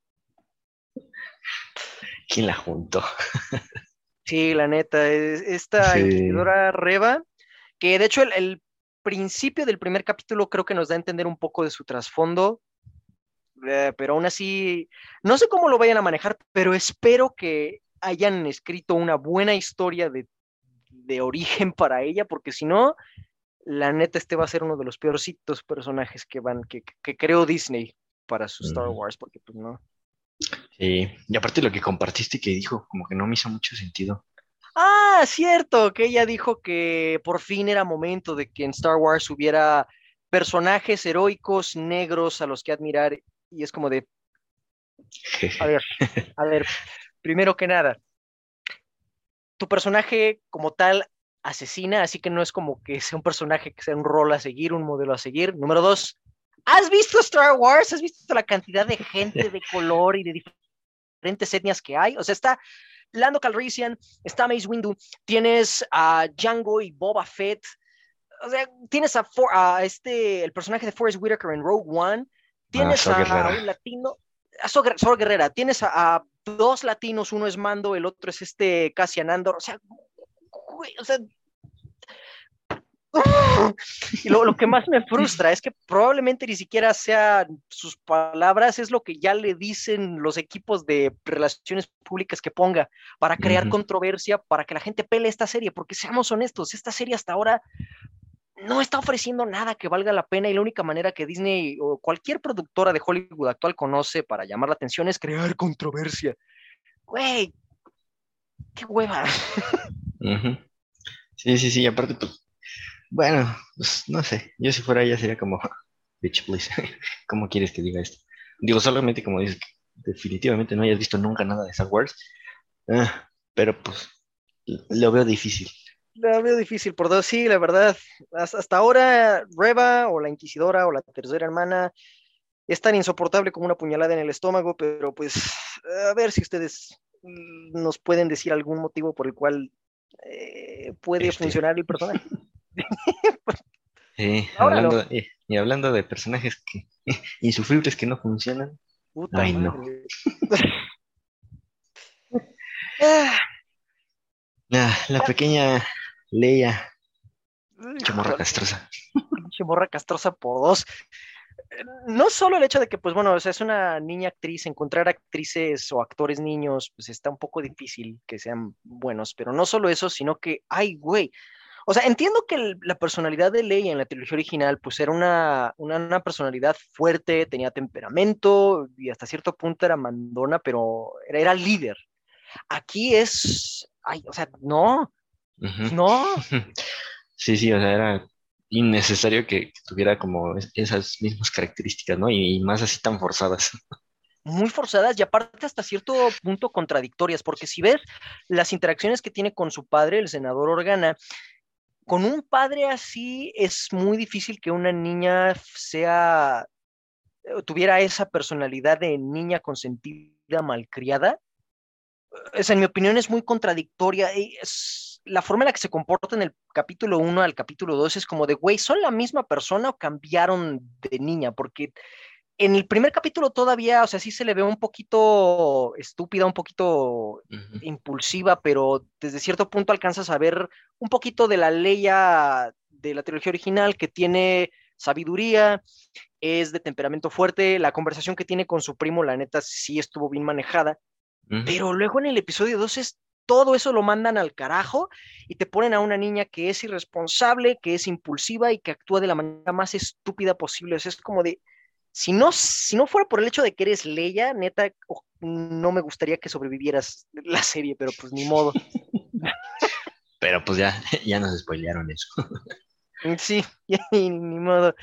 ¿Quién la juntó? (laughs) Sí, la neta, es- esta Sí. inquisidora Reba, que de hecho el, el principio del primer capítulo creo que nos da a entender un poco de su trasfondo, eh, pero aún así, no sé cómo lo vayan a manejar, pero espero que hayan escrito una buena historia de, de origen para ella, porque si no, la neta, este va a ser uno de los peorcitos personajes que van, que, que creó Disney para su Star. Wars, porque pues no. Sí. Y aparte lo que compartiste que dijo, como que no me hizo mucho sentido. Ah, cierto, que ella dijo que por fin era momento de que en Star Wars hubiera personajes heroicos negros a los que admirar. Y es como de, (laughs) a ver, a ver, primero que nada, tu personaje como tal asesina, así que no es como que sea un personaje que sea un rol a seguir, un modelo a seguir. Número dos, ¿has visto Star Wars? ¿Has visto la cantidad de gente de color y de diferentes etnias que hay? O sea, está Lando Calrissian, está Mace Windu, tienes a Django y Boba Fett, o sea, tienes a, a este, el personaje de Forrest Whitaker en Rogue One, tienes a, un latino, a Sol, Guerrera, tienes a, dos latinos, uno es Mando, el otro es este Cassian Andor, o sea, o sea, y lo, que más me frustra es que probablemente ni siquiera sean sus palabras, es lo que ya le dicen los equipos de relaciones públicas que ponga para crear controversia, para que la gente pele esta serie, porque seamos honestos, esta serie hasta ahora no está ofreciendo nada que valga la pena y la única manera que Disney o cualquier productora de Hollywood actual conoce para llamar la atención es crear controversia. Güey, qué hueva. Sí, sí, sí, aparte, pues, bueno, pues no sé, yo si fuera ella sería como, bitch, please, (laughs) ¿cómo quieres que diga esto? Digo, solamente como dices, definitivamente no hayas visto nunca nada de Star Wars, ah, pero pues lo veo difícil. La veo difícil, por dos, sí, la verdad. Hasta, ahora, Reba o la Inquisidora o la tercera hermana es tan insoportable como una puñalada en el estómago, pero pues a ver si ustedes mm, nos pueden decir algún motivo por el cual eh, puede este. funcionar el personaje. (laughs) (laughs) sí, hablando, y, hablando de personajes que, (laughs) insufribles que no funcionan. Ay, no. Ah, la pequeña Leia. Chamorra castrosa. (laughs) Chamorra castrosa por dos. No solo el hecho de que, pues bueno, o sea, es una niña actriz, encontrar actrices o actores niños, pues está un poco difícil que sean buenos, pero no solo eso, sino que, ay, güey, o sea, entiendo que la personalidad de Leia en la trilogía original, pues era una, una, personalidad fuerte, tenía temperamento y hasta cierto punto era mandona, pero era, era líder. Aquí es, ay, o sea, no, no. (laughs) Sí, sí, o sea, era innecesario que, tuviera como esas mismas características, ¿no? Y, más así tan forzadas. (laughs) Muy forzadas y aparte hasta cierto punto contradictorias, porque si ves las interacciones que tiene con su padre, el senador Organa, con un padre así es muy difícil que una niña sea tuviera esa personalidad de niña consentida malcriada. Es, en mi opinión es muy contradictoria. Es, la forma en la que se comporta en el capítulo 1 al capítulo 2 es como de, güey, ¿son la misma persona o cambiaron de niña? Porque en el primer capítulo todavía, o sea, sí se le ve un poquito estúpida, un poquito impulsiva, pero desde cierto punto alcanzas a ver un poquito de la Leia de la trilogía original que tiene sabiduría, es de temperamento fuerte, la conversación que tiene con su primo, la neta, sí estuvo bien manejada, pero luego en el episodio 2 es todo eso lo mandan al carajo y te ponen a una niña que es irresponsable, que es impulsiva y que actúa de la manera más estúpida posible. O sea, es como de, si no, si no fuera por el hecho de que eres Leia, neta, no me gustaría que sobrevivieras (laughs) la serie, pero pues ni modo. (laughs) pero pues ya, (laughs) ya nos spoilearon eso. sí, ni modo.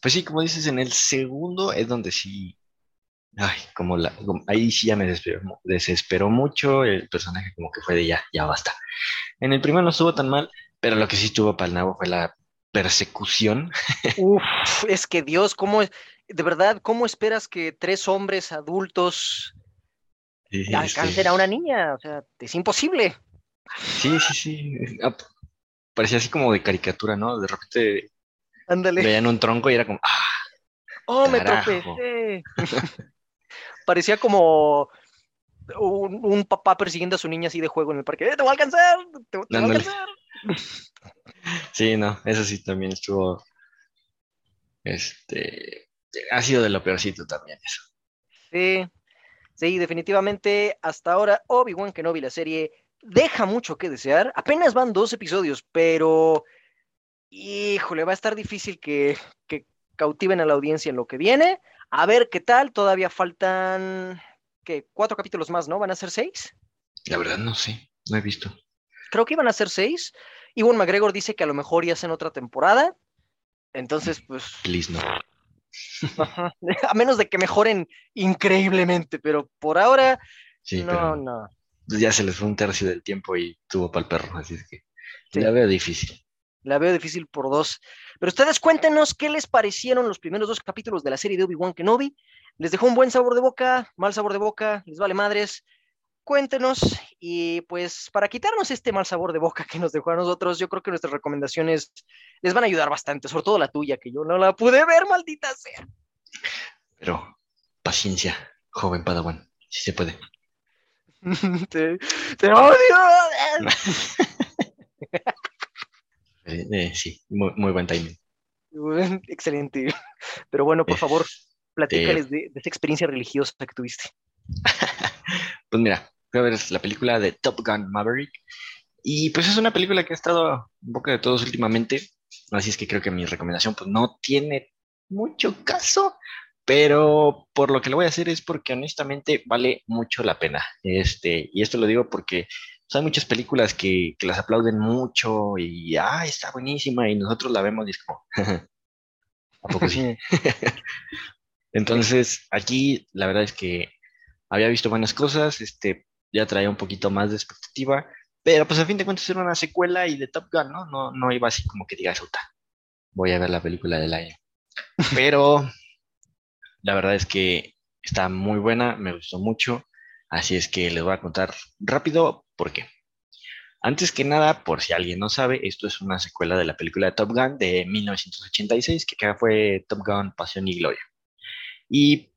Pues sí, como dices, en el segundo es donde sí Ay, como la, ahí sí ya me desesperó, desesperó mucho, el personaje como que fue de ya, ya basta. En el primero no estuvo tan mal, pero lo que sí estuvo para el nabo fue la persecución. (laughs) Uf, es que Dios, ¿cómo, de verdad, cómo esperas que tres hombres adultos alcancen a una niña? O sea, es imposible. Sí, sí, sí. Ah, parecía así como de caricatura, ¿no? De repente Ándale. veían un tronco y era como, ¡ah! ¡Oh, me tropecé! (laughs) parecía como un, papá persiguiendo a su niña así de juego en el parque. ¡Eh, ¡Te voy a alcanzar! ¡Te, voy a alcanzar! (laughs) Sí, no, eso sí también estuvo. Este. Ha sido de lo peorcito también eso. Sí, sí, definitivamente hasta ahora Obi-Wan Kenobi, la serie, deja mucho que desear. Apenas van dos episodios, pero. Híjole, va a estar difícil que, que cautiven a la audiencia en lo que viene. A ver qué tal, todavía faltan ¿qué? cuatro capítulos más, ¿no? ¿Van a ser seis? La verdad no sé, no he visto. Creo que iban a ser seis. Iwan McGregor dice que a lo mejor ya hacen otra temporada. Entonces, pues. Please no. (laughs) A menos de que mejoren increíblemente, pero por ahora. Sí, no, no. Ya se les fue un tercio del tiempo y tuvo para el perro, así es que Sí. La veo difícil. La veo difícil por dos. Pero ustedes cuéntenos qué les parecieron los primeros dos capítulos de la serie de Obi-Wan Kenobi. ¿Les dejó un buen sabor de boca? ¿Mal sabor de boca? ¿Les vale madres? Cuéntenos. Y pues para quitarnos este mal sabor de boca que nos dejó a nosotros, yo creo que nuestras recomendaciones les van a ayudar bastante, sobre todo la tuya, que yo no la pude ver, maldita sea. Pero paciencia, joven Padawan, si se puede. (laughs) te, te odio. (laughs) Eh, eh, sí, muy, muy buen timing. (laughs) Excelente. (laughs) Pero bueno, por favor, Este, platícales de, de esa experiencia religiosa que tuviste. (laughs) Pues mira, fui a ver la película de Top Gun Maverick. Y pues es una película que ha estado en boca de todos últimamente. Así es que creo que mi recomendación pues no tiene mucho caso. Pero por lo que lo voy a hacer es porque honestamente vale mucho la pena. Este, y esto lo digo porque pues, hay muchas películas que, que las aplauden mucho y ah, está buenísima. Y nosotros la vemos y es como, ¿a poco sí? (laughs) (laughs) Entonces, aquí la verdad es que había visto buenas cosas, este, ya traía un poquito más de expectativa, pero pues a fin de cuentas era una secuela y de Top Gun, ¿no? No, no iba así como que digas, "Uta, voy a ver la película del año. Pero la verdad es que está muy buena, me gustó mucho, así es que les voy a contar rápido por qué. Antes que nada, por si alguien no sabe, esto es una secuela de la película de Top Gun de 1986, que acá fue Top Gun Pasión y Gloria. Y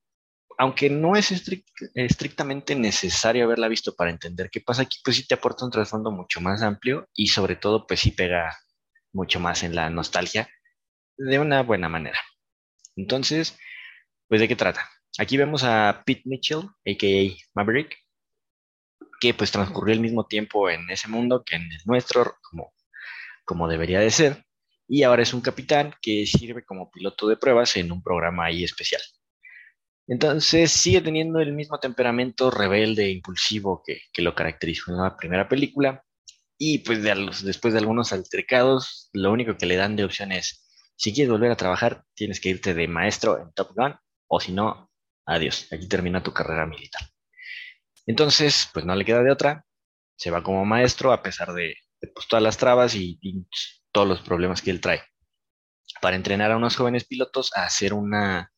aunque no es estric- estrictamente necesario haberla visto para entender qué pasa aquí, pues sí te aporta un trasfondo mucho más amplio y sobre todo pues sí pega mucho más en la nostalgia de una buena manera. Entonces, pues ¿de qué trata? Aquí vemos a Pete Mitchell, a.k.a. Maverick, que pues transcurrió el mismo tiempo en ese mundo que en el nuestro, como, como debería de ser, y ahora es un capitán que sirve como piloto de pruebas en un programa ahí especial. Entonces sigue teniendo el mismo temperamento rebelde e impulsivo que, que lo caracterizó en la primera película. Y pues después de algunos altercados, lo único que le dan de opción es, si quieres volver a trabajar, tienes que irte de maestro en Top Gun, o si no, adiós, aquí termina tu carrera militar. Entonces, pues no le queda de otra, se va como maestro a pesar de, pues, todas las trabas y, todos los problemas que él trae, para entrenar a unos jóvenes pilotos a hacer una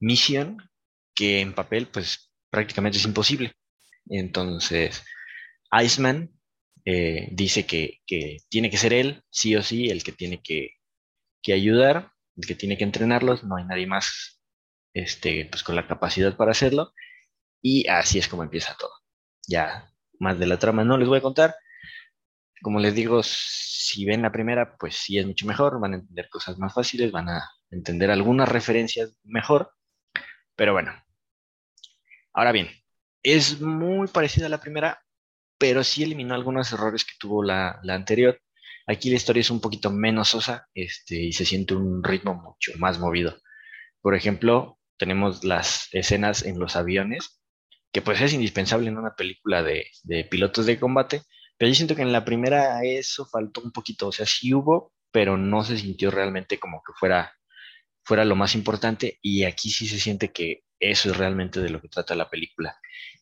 misión que en papel pues prácticamente es imposible. Entonces, Iceman eh, dice que, que tiene que ser él, sí o sí, el que tiene que, que ayudar, el que tiene que entrenarlos, no hay nadie más este, pues, con la capacidad para hacerlo. Y así es como empieza todo. Ya más de la trama no les voy a contar. Como les digo, si ven la primera, pues sí es mucho mejor, van a entender cosas más fáciles, van a entender algunas referencias mejor. Pero bueno. Ahora bien, es muy parecida a la primera, pero sí eliminó algunos errores que tuvo la, la anterior. Aquí la historia es un poquito menos sosa este, y se siente un ritmo mucho más movido. Por ejemplo, tenemos las escenas en los aviones, que pues es indispensable en una película de, de pilotos de combate, pero yo siento que en la primera eso faltó un poquito, o sea, sí hubo, pero no se sintió realmente como que fuera, fuera lo más importante y aquí sí se siente que eso es realmente de lo que trata la película.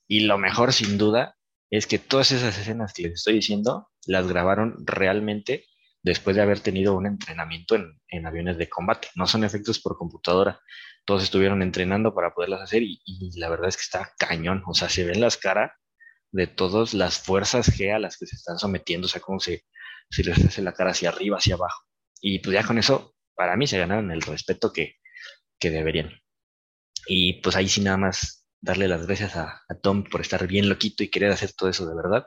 Y lo mejor, sin duda, es que todas esas escenas que les estoy diciendo las grabaron realmente después de haber tenido un entrenamiento en, en aviones de combate. No son efectos por computadora. Todos estuvieron entrenando para poderlas hacer y, la verdad es que está cañón. O sea, se ven las caras de todas las fuerzas G a las que se están sometiendo, o sea, cómo se, se les hace la cara hacia arriba, hacia abajo. Y pues ya con eso, para mí se ganaron el respeto que, que deberían. Y pues ahí sí nada más darle las gracias a, a, Tom por estar bien loquito y querer hacer todo eso de verdad.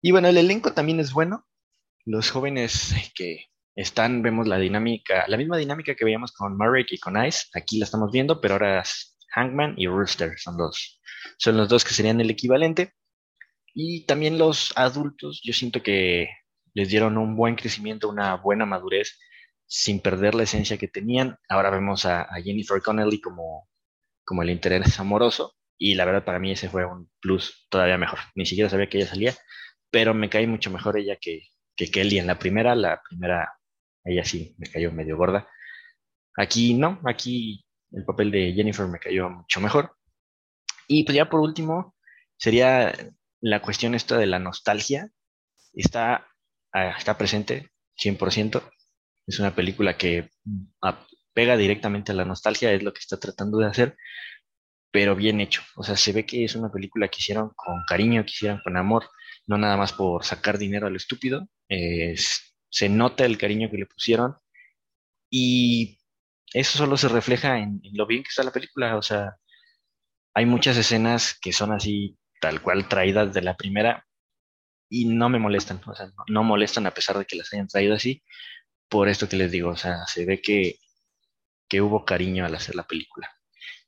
Y bueno, el elenco también es bueno. Los jóvenes que están, vemos la dinámica, la misma dinámica que veíamos con Marek y con Ice, aquí la estamos viendo, pero ahora es Hangman y Rooster son los, son los dos que serían el equivalente. Y también los adultos, yo siento que les dieron un buen crecimiento, una buena madurez, sin perder la esencia que tenían. Ahora vemos a, a Jennifer Connelly como, como el interés amoroso, y la verdad para mí ese fue un plus todavía mejor. Ni siquiera sabía que ella salía, pero me cae mucho mejor ella que, que Kelly en la primera. La primera, ella sí me cayó medio gorda. Aquí no, aquí el papel de Jennifer me cayó mucho mejor. Y pues ya por último, sería la cuestión esta de la nostalgia. Está ah, está presente 100%. Es una película que ah, pega directamente a la nostalgia, es lo que está tratando de hacer, pero bien hecho. O sea, se ve que es una película que hicieron con cariño, que hicieron con amor, no nada más por sacar dinero al estúpido. Se nota el cariño que le pusieron y eso solo se refleja en, lo bien que está la película. O sea, hay muchas escenas que son así, tal cual traídas de la primera y no me molestan. O sea, no, no molestan a pesar de que las hayan traído así. Por esto que les digo, o sea, se ve que, que hubo cariño al hacer la película.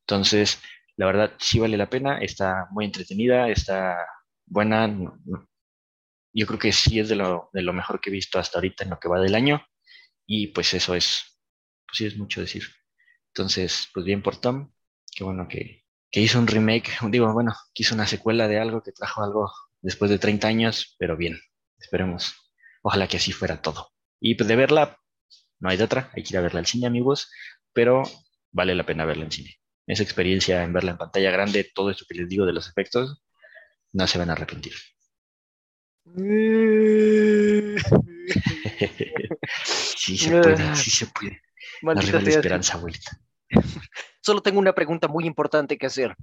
Entonces, la verdad, sí vale la pena, está muy entretenida, está buena. Yo creo que sí es de lo, de lo mejor que he visto hasta ahorita en lo que va del año. Y pues eso es, pues sí es mucho decir. Entonces, pues bien por Tom, qué bueno que, que hizo un remake, digo, bueno, que hizo una secuela de algo, que trajo algo después de 30 años, pero bien, esperemos. Ojalá que así fuera todo. Y pues de verla, no hay de otra, hay que ir a verla al cine, amigos, pero vale la pena verla en cine. Esa experiencia en verla en pantalla grande, todo esto que les digo de los efectos, no se van a arrepentir. (laughs) sí se puede, sí se puede. Maldita la esperanza, abuelita. (laughs) Solo tengo una pregunta muy importante que hacer.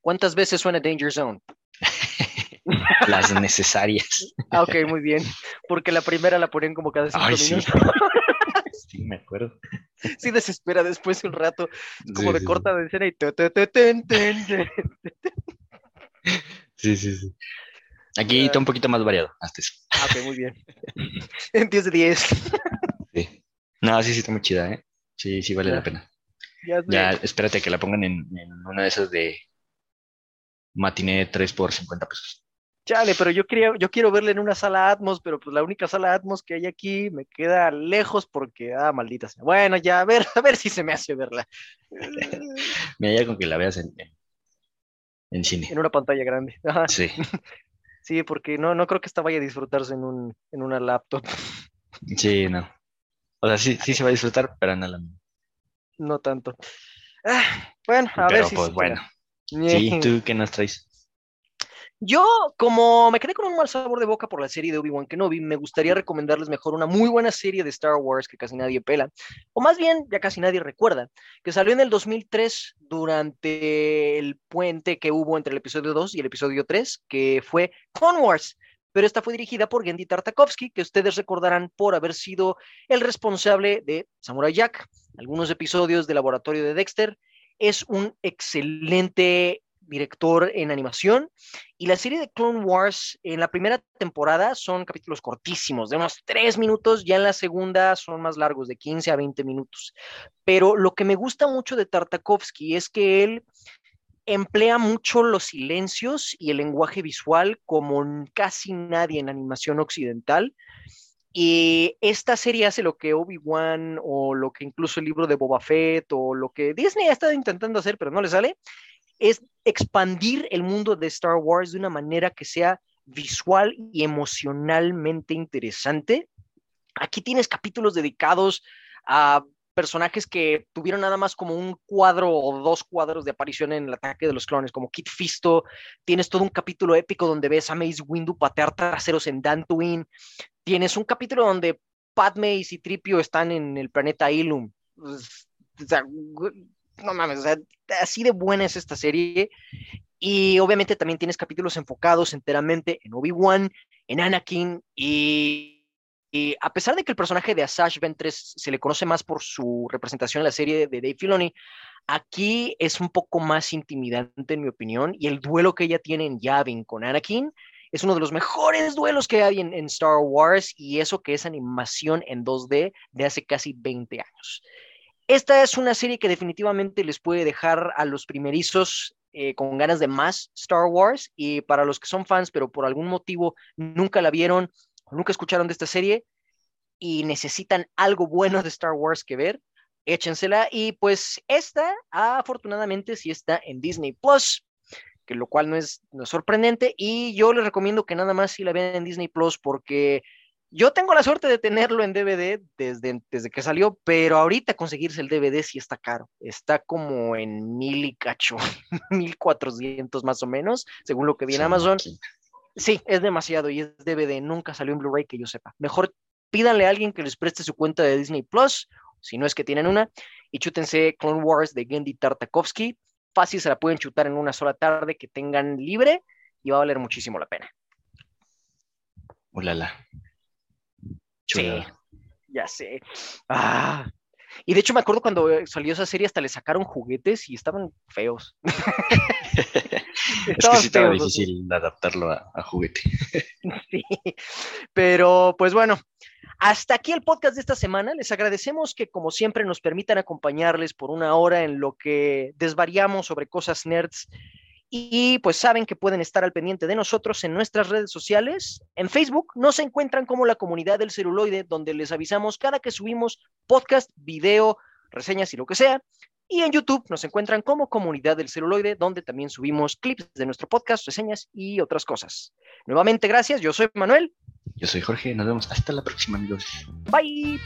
¿Cuántas veces suena Danger Zone? (laughs) Las necesarias. Ah, ok, muy bien. Porque la primera la ponían como cada cinco Ay, minutos. Sí. sí, me acuerdo. Sí, desespera después de un rato. Como de corta de escena y. Sí, sí, sí. Aquí está un poquito más variado, hasta eso. Ah, ok, muy bien. (laughs) En 10 de 10. Sí. No, sí, sí, está muy chida, ¿eh? Sí, sí, vale Ya. la pena. Ya espérate que la pongan en, en una de esas de matiné 3 por 50 pesos. Chale, pero yo quería, yo quiero verla en una sala Atmos, pero pues la única sala Atmos que hay aquí me queda lejos porque, ah, maldita sea. Bueno, ya, a ver, (laughs) a ver si se me hace verla. (laughs) Mira, ya con que la veas en, en, en cine. En una pantalla grande. Ajá. Sí, Sí, porque no, no creo que esta vaya a disfrutarse en un, en una laptop. sí, no. O sea, sí, sí se va a disfrutar, pero no la No tanto. Ah, bueno, a ver Pero si pues se bueno. Sí, ¿tú qué nos traes? Yo, como me quedé con un mal sabor de boca por la serie de Obi-Wan Kenobi, me gustaría recomendarles mejor una muy buena serie de Star Wars que casi nadie pela, o más bien ya casi nadie recuerda, que salió en el 2003 durante el puente que hubo entre el episodio 2 y el episodio 3, que fue Clone Wars. Pero esta fue dirigida por Gendy Tartakovsky, que ustedes recordarán por haber sido el responsable de Samurai Jack, algunos episodios de Laboratorio de Dexter. Es un excelente director en animación. Y la serie de Clone Wars en la primera temporada son capítulos cortísimos, de unos tres minutos, ya en la segunda son más largos, de 15 a 20 minutos. Pero lo que me gusta mucho de Tartakovsky es que él emplea mucho los silencios y el lenguaje visual como casi nadie en animación occidental. Y esta serie hace lo que Obi-Wan o lo que incluso el libro de Boba Fett o lo que Disney ha estado intentando hacer, pero no le sale, es expandir el mundo de Star Wars de una manera que sea visual y emocionalmente interesante. Aquí tienes capítulos dedicados a personajes que tuvieron nada más como un cuadro o dos cuadros de aparición en el ataque de los clones, como Kit Fisto. Tienes todo un capítulo épico donde ves a Mace Windu patear traseros en Dantooine. Tienes un capítulo donde Padme y Citripio están en el planeta Ilum. Pues, o sea, no mames, así de buena es esta serie. Y obviamente también tienes capítulos enfocados enteramente en Obi-Wan, en Anakin y, a pesar de que el personaje de Asajj Ventress se le conoce más por su representación en la serie de Dave Filoni, aquí es un poco más intimidante en mi opinión y el duelo que ella tiene en Yavin con Anakin es uno de los mejores duelos que hay en, en Star Wars y eso que es animación en 2D de hace casi 20 años. Esta es una serie que definitivamente les puede dejar a los primerizos eh, con ganas de más Star Wars y para los que son fans, pero por algún motivo nunca la vieron nunca escucharon de esta serie y necesitan algo bueno de Star Wars que ver, échensela. Y pues esta, afortunadamente, sí está en Disney Plus, que lo cual no es, no sorprendente. Y yo les recomiendo que nada más si la vean en Disney Plus porque yo tengo la suerte de tenerlo en DVD desde, desde que salió, pero ahorita conseguirse el DVD sí está caro. Está como en mil y cacho, (laughs) mil cuatrocientos más o menos, según lo que vi en Sí, Amazon. Sí, es demasiado y es DVD, nunca salió en Blu-ray que yo sepa. Mejor pídanle a alguien que les preste su cuenta de Disney Plus, si no es que tienen una, y chútense Clone Wars de Gendy Tartakovsky. Fácil se la pueden chutar en una sola tarde que tengan libre y va a valer muchísimo la pena. Ulala. Sí, ya sé. Ah. Y de hecho me acuerdo cuando salió esa serie hasta le sacaron juguetes y estaban feos. (laughs) es que sí estaba difícil adaptarlo a, a juguete. (laughs) sí, pero pues bueno, hasta aquí el podcast de esta semana. Les agradecemos que, como siempre, nos permitan acompañarles por una hora en lo que desvariamos sobre cosas nerds. Y pues saben que pueden estar al pendiente de nosotros en nuestras redes sociales. En Facebook nos encuentran como la comunidad del celuloide, donde les avisamos cada que subimos podcast, video, reseñas y lo que sea. Y en YouTube nos encuentran como Comunidad del Celuloide, donde también subimos clips de nuestro podcast, reseñas y otras cosas. Nuevamente, gracias. Yo soy Manuel. Yo soy Jorge. Nos vemos hasta la próxima, amigos. Bye.